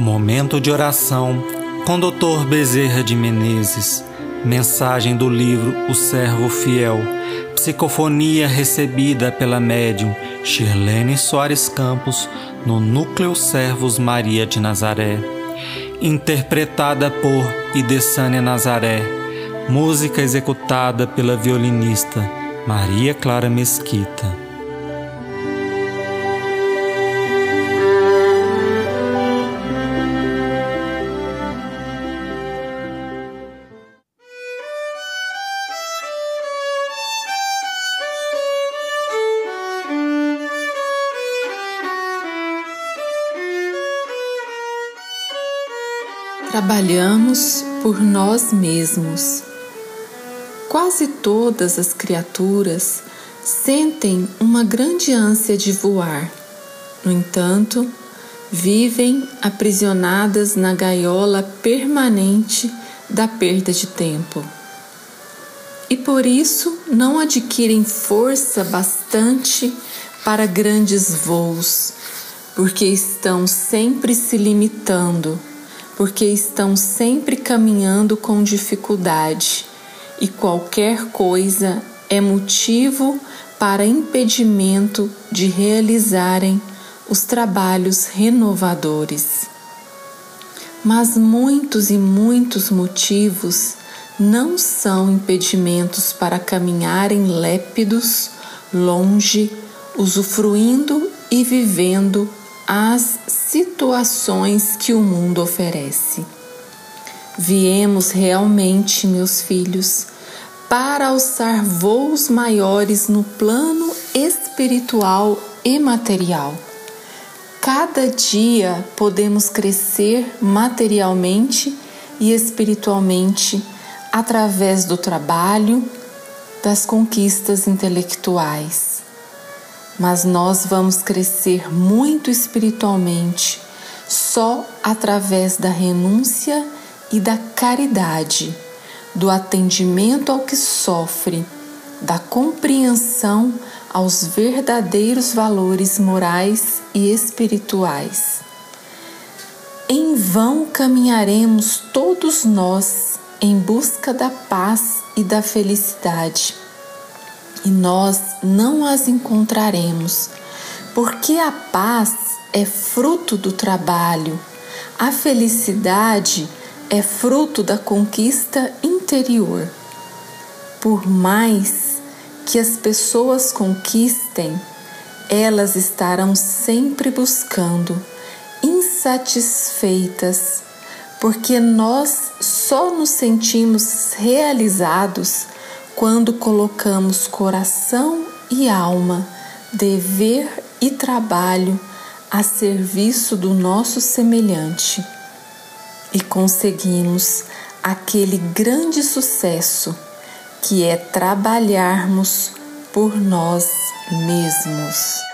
Momento de oração com Dr. Bezerra de Menezes. Mensagem do livro O Servo Fiel. Psicofonia recebida pela médium Shirlene Soares Campos no Núcleo Servos Maria de Nazaré. Interpretada por Idessânia Nazaré. Música executada pela violinista Maria Clara Mesquita. Trabalhamos por nós mesmos. Quase todas as criaturas sentem uma grande ânsia de voar. No entanto, vivem aprisionadas na gaiola permanente da perda de tempo. E por isso não adquirem força bastante para grandes voos, porque estão sempre se limitando porque estão sempre caminhando com dificuldade e qualquer coisa é motivo para impedimento de realizarem os trabalhos renovadores. Mas muitos e muitos motivos não são impedimentos para caminharem lépidos, longe, usufruindo e vivendo as situações que o mundo oferece. Viemos realmente, meus filhos, para alçar voos maiores no plano espiritual e material. Cada dia podemos crescer materialmente e espiritualmente através do trabalho, das conquistas intelectuais mas nós vamos crescer muito espiritualmente só através da renúncia e da caridade, do atendimento ao que sofre, da compreensão aos verdadeiros valores morais e espirituais. Em vão caminharemos todos nós em busca da paz e da felicidade e nós não as encontraremos, porque a paz é fruto do trabalho, a felicidade é fruto da conquista interior. Por mais que as pessoas conquistem, elas estarão sempre buscando, insatisfeitas, porque nós só nos sentimos realizados quando colocamos coração e alma, dever e trabalho a serviço do nosso semelhante e conseguimos aquele grande sucesso que é trabalharmos por nós mesmos.